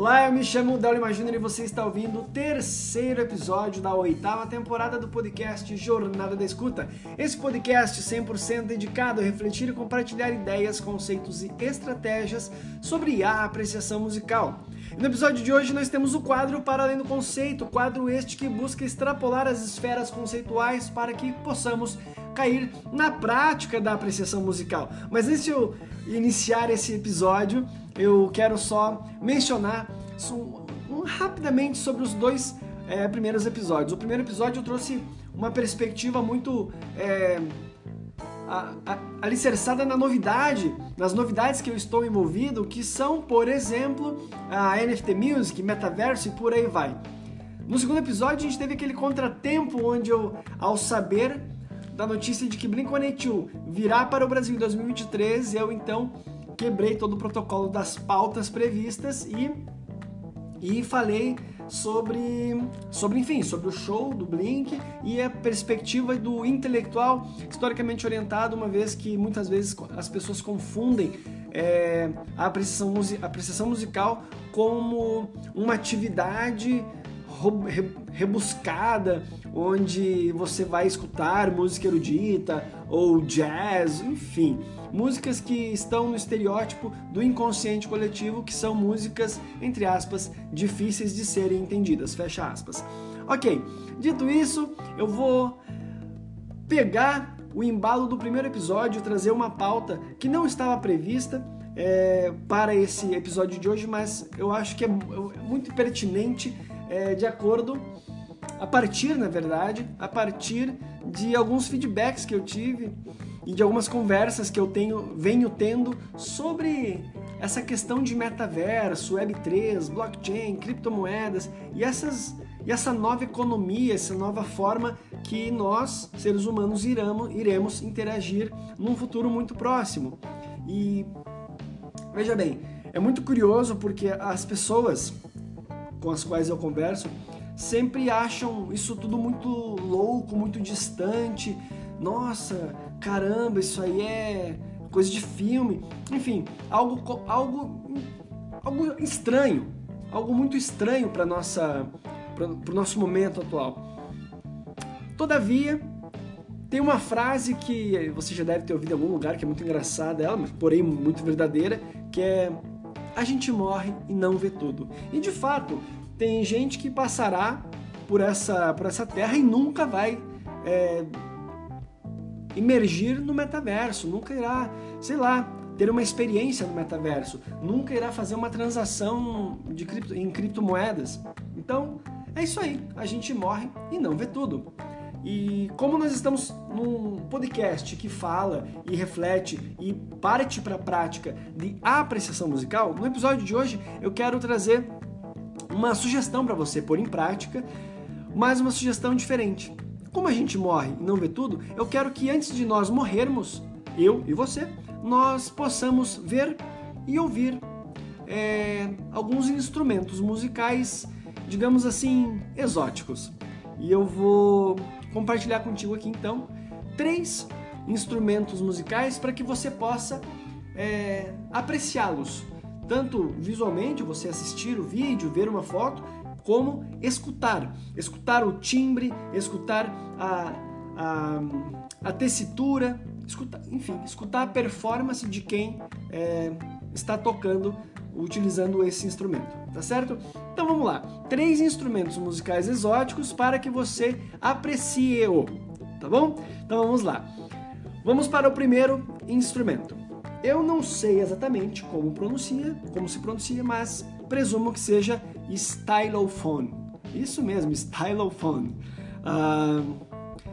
Olá, eu me chamo Del Imaginer e você está ouvindo o terceiro episódio da oitava temporada do podcast Jornada da Escuta. Esse podcast 100% dedicado a refletir e compartilhar ideias, conceitos e estratégias sobre a apreciação musical. No episódio de hoje nós temos o quadro Para Além do Conceito, quadro este que busca extrapolar as esferas conceituais para que possamos cair na prática da apreciação musical. Mas antes eu iniciar esse episódio, eu quero só mencionar um, rapidamente sobre os dois é, primeiros episódios. O primeiro episódio eu trouxe uma perspectiva muito é, a, a, alicerçada na novidade, nas novidades que eu estou envolvido, que são, por exemplo, a NFT Music, Metaverso e por aí vai. No segundo episódio a gente teve aquele contratempo onde eu, ao saber da notícia de que Blink-182 virá para o Brasil em 2023, eu então quebrei todo o protocolo das pautas previstas e e falei sobre, sobre, enfim, sobre o show do Blink e a perspectiva do intelectual historicamente orientado, uma vez que muitas vezes as pessoas confundem é, a, apreciação, a apreciação musical como uma atividade rebuscada, onde você vai escutar música erudita ou jazz, enfim, músicas que estão no estereótipo do inconsciente coletivo, que são músicas, entre aspas, difíceis de serem entendidas, fecha aspas. Ok, dito isso, eu vou pegar o embalo do primeiro episódio, trazer uma pauta que não estava prevista é, para esse episódio de hoje, mas eu acho que é, é muito pertinente é, de acordo, a partir, na verdade, a partir de alguns feedbacks que eu tive e de algumas conversas que eu tenho, venho tendo sobre essa questão de metaverso, Web3, blockchain, criptomoedas e essas e essa nova economia, essa nova forma que nós, seres humanos, iramos, iremos interagir num futuro muito próximo. E veja bem, é muito curioso porque as pessoas com as quais eu converso sempre acham isso tudo muito louco, muito distante. Nossa, caramba, isso aí é coisa de filme. Enfim, algo algo algo estranho, algo muito estranho para nossa para o nosso momento atual. Todavia, tem uma frase que você já deve ter ouvido em algum lugar que é muito engraçada, ela, porém muito verdadeira, que é a gente morre e não vê tudo. E de fato, tem gente que passará por essa, por essa terra e nunca vai é, emergir no metaverso, nunca irá, sei lá, ter uma experiência no metaverso, nunca irá fazer uma transação de cripto, em criptomoedas. Então, é isso aí, a gente morre e não vê tudo. E como nós estamos num podcast que fala e reflete e parte para a prática de apreciação musical, no episódio de hoje eu quero trazer uma sugestão para você pôr em prática, mas uma sugestão diferente. Como a gente morre e não vê tudo, eu quero que antes de nós morrermos, eu e você, nós possamos ver e ouvir é, alguns instrumentos musicais, digamos assim, exóticos. E eu vou compartilhar contigo aqui então três instrumentos musicais para que você possa é, apreciá-los, tanto visualmente, você assistir o vídeo, ver uma foto, como escutar, escutar o timbre, escutar a, a, a tessitura, escutar, enfim, escutar a performance de quem é, está tocando, utilizando esse instrumento, tá certo? Então vamos lá, três instrumentos musicais exóticos para que você aprecie-o, tá bom? Então vamos lá. Vamos para o primeiro instrumento. Eu não sei exatamente como pronuncia, como se pronuncia, mas presumo que seja stylophone. Isso mesmo, stylophone. Uh,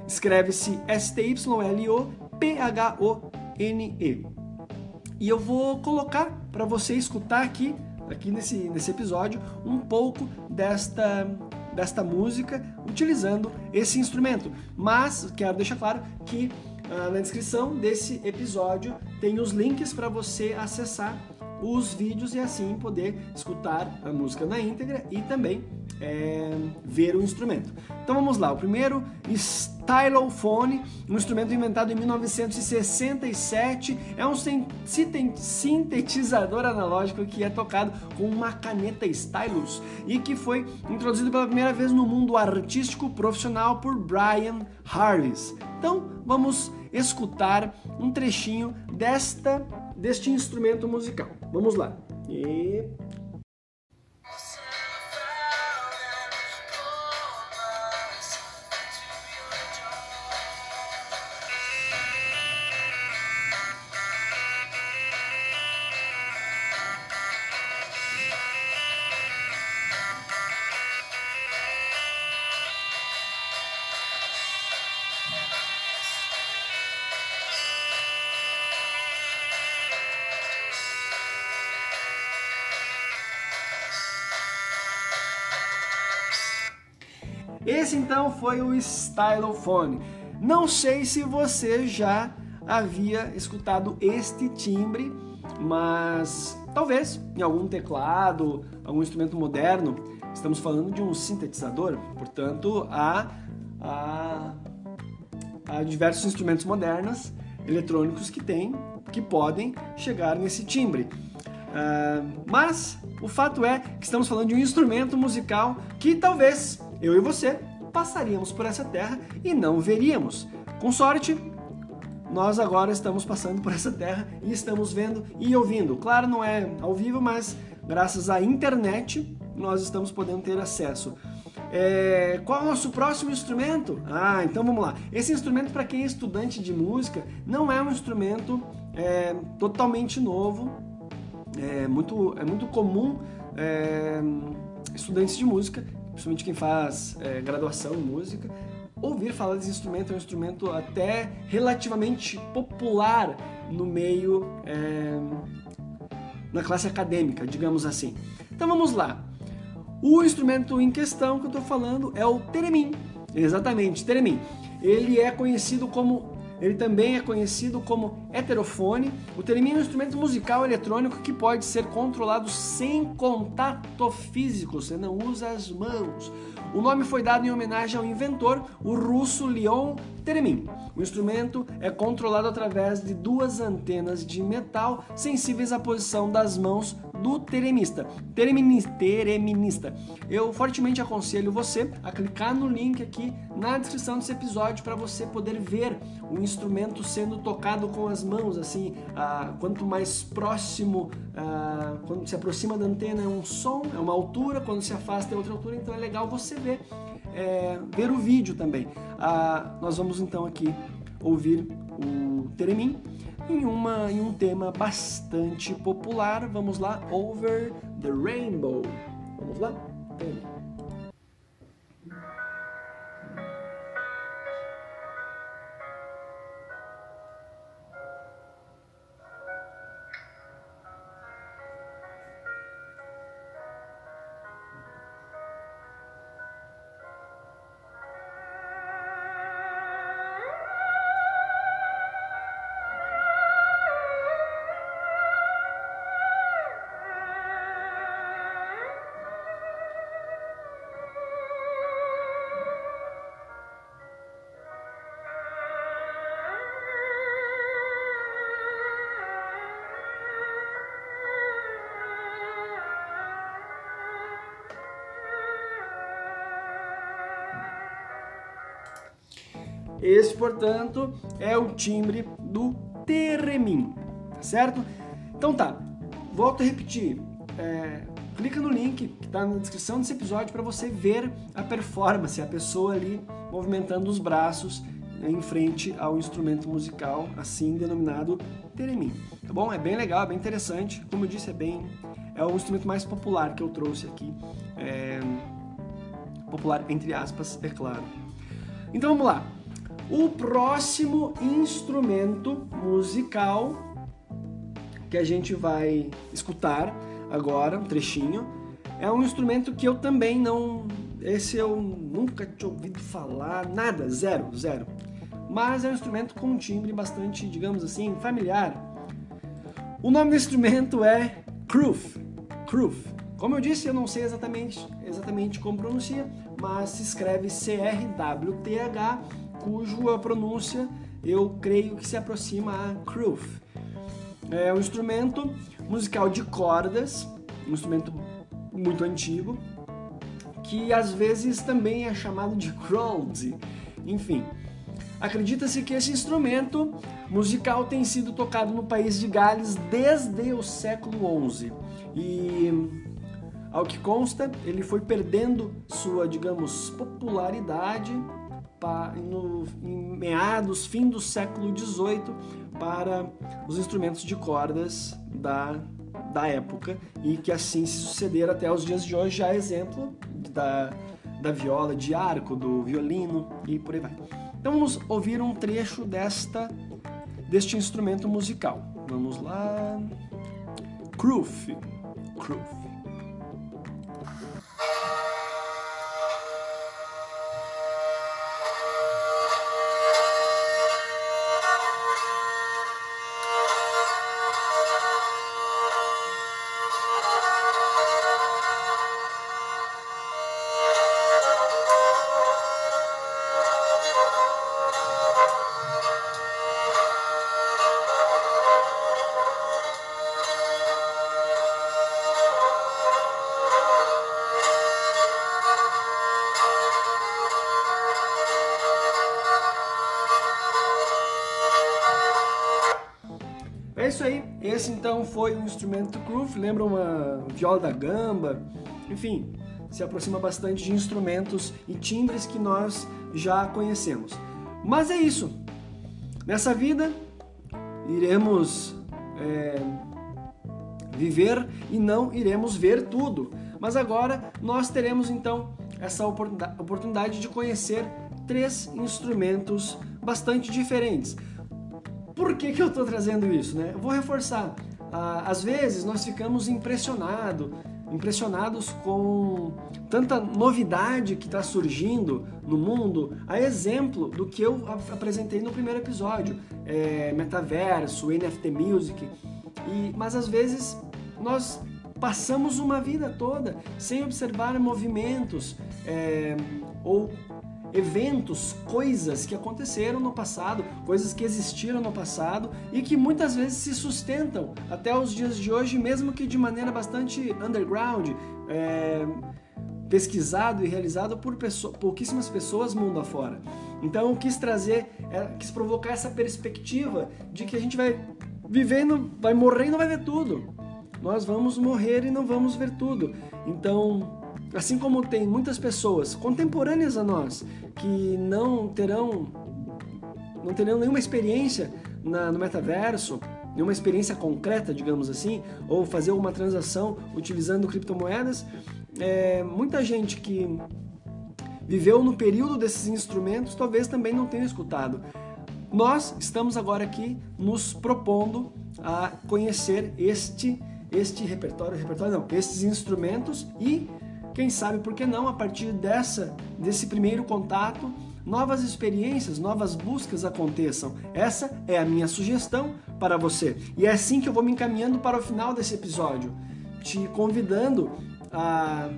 Escreve-se S-T-Y-L-O-P-H-O-N-E. E eu vou colocar para você escutar aqui aqui nesse, nesse episódio um pouco desta, desta música utilizando esse instrumento. Mas quero deixar claro que ah, na descrição desse episódio tem os links para você acessar os vídeos e assim poder escutar a música na íntegra e também é, ver o instrumento. Então vamos lá, o primeiro, stylophone, um instrumento inventado em 1967, é um sintetizador analógico que é tocado com uma caneta stylus e que foi introduzido pela primeira vez no mundo artístico profissional por Brian Harris. Então vamos escutar um trechinho desta deste instrumento musical. Vamos lá. E Esse então foi o Stylophone. Não sei se você já havia escutado este timbre, mas talvez em algum teclado, algum instrumento moderno. Estamos falando de um sintetizador, portanto, há, há, há diversos instrumentos modernos eletrônicos que têm, que podem chegar nesse timbre. Uh, mas o fato é que estamos falando de um instrumento musical que talvez eu e você passaríamos por essa terra e não veríamos. Com sorte, nós agora estamos passando por essa terra e estamos vendo e ouvindo. Claro, não é ao vivo, mas graças à internet nós estamos podendo ter acesso. É, qual é o nosso próximo instrumento? Ah, então vamos lá. Esse instrumento, para quem é estudante de música, não é um instrumento é, totalmente novo. É muito, é muito comum é, estudantes de música principalmente quem faz é, graduação em música, ouvir falar desse instrumento é um instrumento até relativamente popular no meio, é, na classe acadêmica, digamos assim. Então vamos lá. O instrumento em questão que eu estou falando é o teremin. Exatamente, teremin. Ele é conhecido como ele também é conhecido como heterofone. O teremin é um instrumento musical eletrônico que pode ser controlado sem contato físico, você não usa as mãos. O nome foi dado em homenagem ao inventor, o russo Leon Teremin. O instrumento é controlado através de duas antenas de metal sensíveis à posição das mãos do teremista. Tereminista. Eu fortemente aconselho você a clicar no link aqui na descrição desse episódio para você poder ver o instrumento sendo tocado com as mãos, assim, ah, quanto mais próximo, ah, quando se aproxima da antena é um som, é uma altura, quando se afasta é outra altura, então é legal você ver, é, ver o vídeo também. Ah, nós vamos então aqui ouvir o Teremin em, uma, em um tema bastante popular. Vamos lá, Over the Rainbow. Vamos lá? Teremin. Esse, portanto, é o timbre do Teremin, tá certo? Então tá, volto a repetir. É, clica no link que está na descrição desse episódio para você ver a performance, a pessoa ali movimentando os braços em frente ao instrumento musical, assim denominado Teremin. Tá bom? É bem legal, é bem interessante. Como eu disse, é bem é o instrumento mais popular que eu trouxe aqui. É, popular entre aspas, é claro. Então vamos lá. O próximo instrumento musical que a gente vai escutar agora, um trechinho, é um instrumento que eu também não. Esse eu nunca tinha ouvido falar, nada, zero, zero. Mas é um instrumento com um timbre bastante, digamos assim, familiar. O nome do instrumento é Kruf. Kruf. Como eu disse, eu não sei exatamente, exatamente como pronuncia, mas se escreve C-R-W-T-H, cuja pronúncia eu creio que se aproxima a Cruf. É um instrumento musical de cordas, um instrumento muito antigo, que às vezes também é chamado de crowd. Enfim, acredita-se que esse instrumento musical tem sido tocado no país de Gales desde o século XI. E ao que consta, ele foi perdendo sua, digamos, popularidade no, em meados, fim do século XVIII, para os instrumentos de cordas da, da época e que assim se sucederam até os dias de hoje, já exemplo da, da viola, de arco, do violino e por aí vai. Então vamos ouvir um trecho desta deste instrumento musical. Vamos lá. Cruf. Cruf. É isso aí. Esse então foi um instrumento groove, lembra uma viola da gamba, enfim, se aproxima bastante de instrumentos e timbres que nós já conhecemos. Mas é isso. Nessa vida iremos é, viver e não iremos ver tudo. Mas agora nós teremos então essa oportunidade de conhecer três instrumentos bastante diferentes. Por que, que eu estou trazendo isso? Né? Eu vou reforçar. Ah, às vezes nós ficamos impressionado, impressionados com tanta novidade que está surgindo no mundo, a exemplo do que eu apresentei no primeiro episódio, é, metaverso, NFT Music. E, mas às vezes nós passamos uma vida toda sem observar movimentos é, ou eventos, coisas que aconteceram no passado, coisas que existiram no passado e que muitas vezes se sustentam até os dias de hoje, mesmo que de maneira bastante underground, é, pesquisado e realizado por pessoa, pouquíssimas pessoas mundo afora. Então eu quis trazer, é, quis provocar essa perspectiva de que a gente vai vivendo, vai morrer e não vai ver tudo. Nós vamos morrer e não vamos ver tudo. Então Assim como tem muitas pessoas contemporâneas a nós que não terão não terão nenhuma experiência na, no metaverso, nenhuma experiência concreta, digamos assim, ou fazer uma transação utilizando criptomoedas, é, muita gente que viveu no período desses instrumentos talvez também não tenha escutado. Nós estamos agora aqui nos propondo a conhecer este este repertório, repertório não, estes instrumentos e quem sabe por que não a partir dessa desse primeiro contato novas experiências, novas buscas aconteçam. Essa é a minha sugestão para você. E é assim que eu vou me encaminhando para o final desse episódio, te convidando a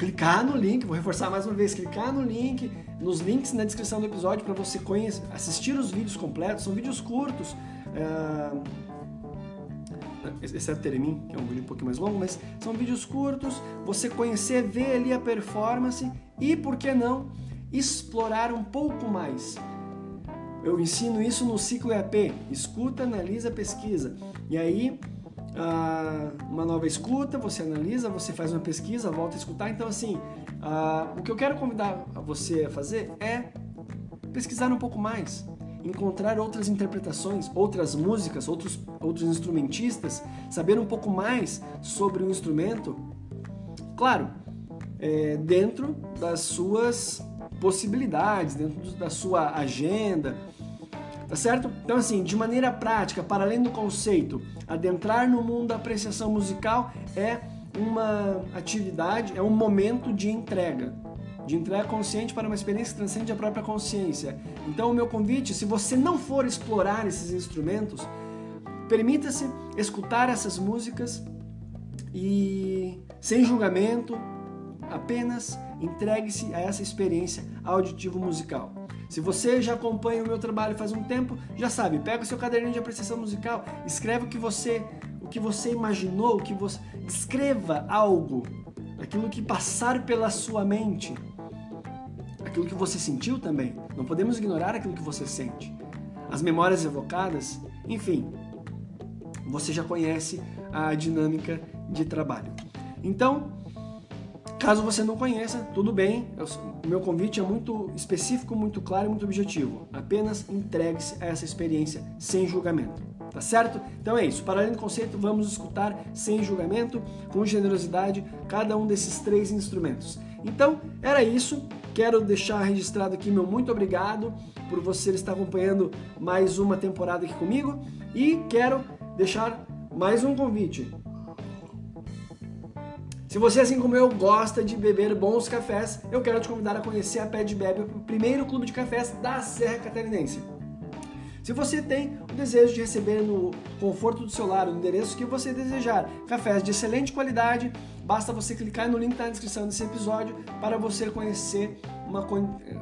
clicar no link, vou reforçar mais uma vez, clicar no link, nos links na descrição do episódio para você conhecer, assistir os vídeos completos, são vídeos curtos. Uh exceto Teremin, que é um vídeo um pouquinho mais longo, mas são vídeos curtos, você conhecer, ver ali a performance e, por que não, explorar um pouco mais. Eu ensino isso no ciclo EAP, escuta, analisa, pesquisa. E aí, uma nova escuta, você analisa, você faz uma pesquisa, volta a escutar. Então, assim, o que eu quero convidar você a fazer é pesquisar um pouco mais, encontrar outras interpretações, outras músicas, outros, outros instrumentistas, saber um pouco mais sobre o instrumento, claro, é, dentro das suas possibilidades, dentro da sua agenda, tá certo? Então, assim, de maneira prática, para além do conceito, adentrar no mundo da apreciação musical é uma atividade, é um momento de entrega de entrega consciente para uma experiência que transcende a própria consciência. Então, o meu convite, se você não for explorar esses instrumentos, permita-se escutar essas músicas e sem julgamento, apenas entregue-se a essa experiência auditivo musical. Se você já acompanha o meu trabalho faz um tempo, já sabe, pega o seu caderninho de apreciação musical, escreve o que você, o que você imaginou, o que você escreva algo, aquilo que passar pela sua mente, aquilo que você sentiu também. Não podemos ignorar aquilo que você sente. As memórias evocadas, enfim, você já conhece a dinâmica de trabalho. Então, Caso você não conheça, tudo bem, o meu convite é muito específico, muito claro e muito objetivo. Apenas entregue-se a essa experiência sem julgamento. Tá certo? Então é isso. Para além do conceito, vamos escutar sem julgamento, com generosidade, cada um desses três instrumentos. Então, era isso. Quero deixar registrado aqui meu muito obrigado por você estar acompanhando mais uma temporada aqui comigo e quero deixar mais um convite. Se você, assim como eu, gosta de beber bons cafés, eu quero te convidar a conhecer a Pé de Bebe, o primeiro clube de cafés da Serra Catarinense. Se você tem o desejo de receber no conforto do seu lar, no endereço que você desejar, cafés de excelente qualidade, basta você clicar no link na descrição desse episódio para você conhecer uma,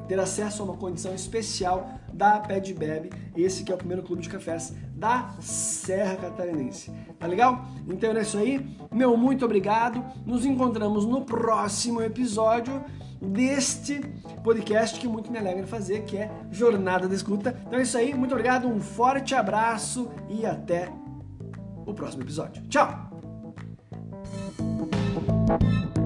ter acesso a uma condição especial da Ped Bebe, esse que é o primeiro clube de cafés da Serra Catarinense. Tá legal? Então é isso aí. Meu muito obrigado. Nos encontramos no próximo episódio deste podcast que muito me alegra fazer, que é Jornada da Escuta. Então é isso aí. Muito obrigado, um forte abraço e até o próximo episódio. Tchau! Bye.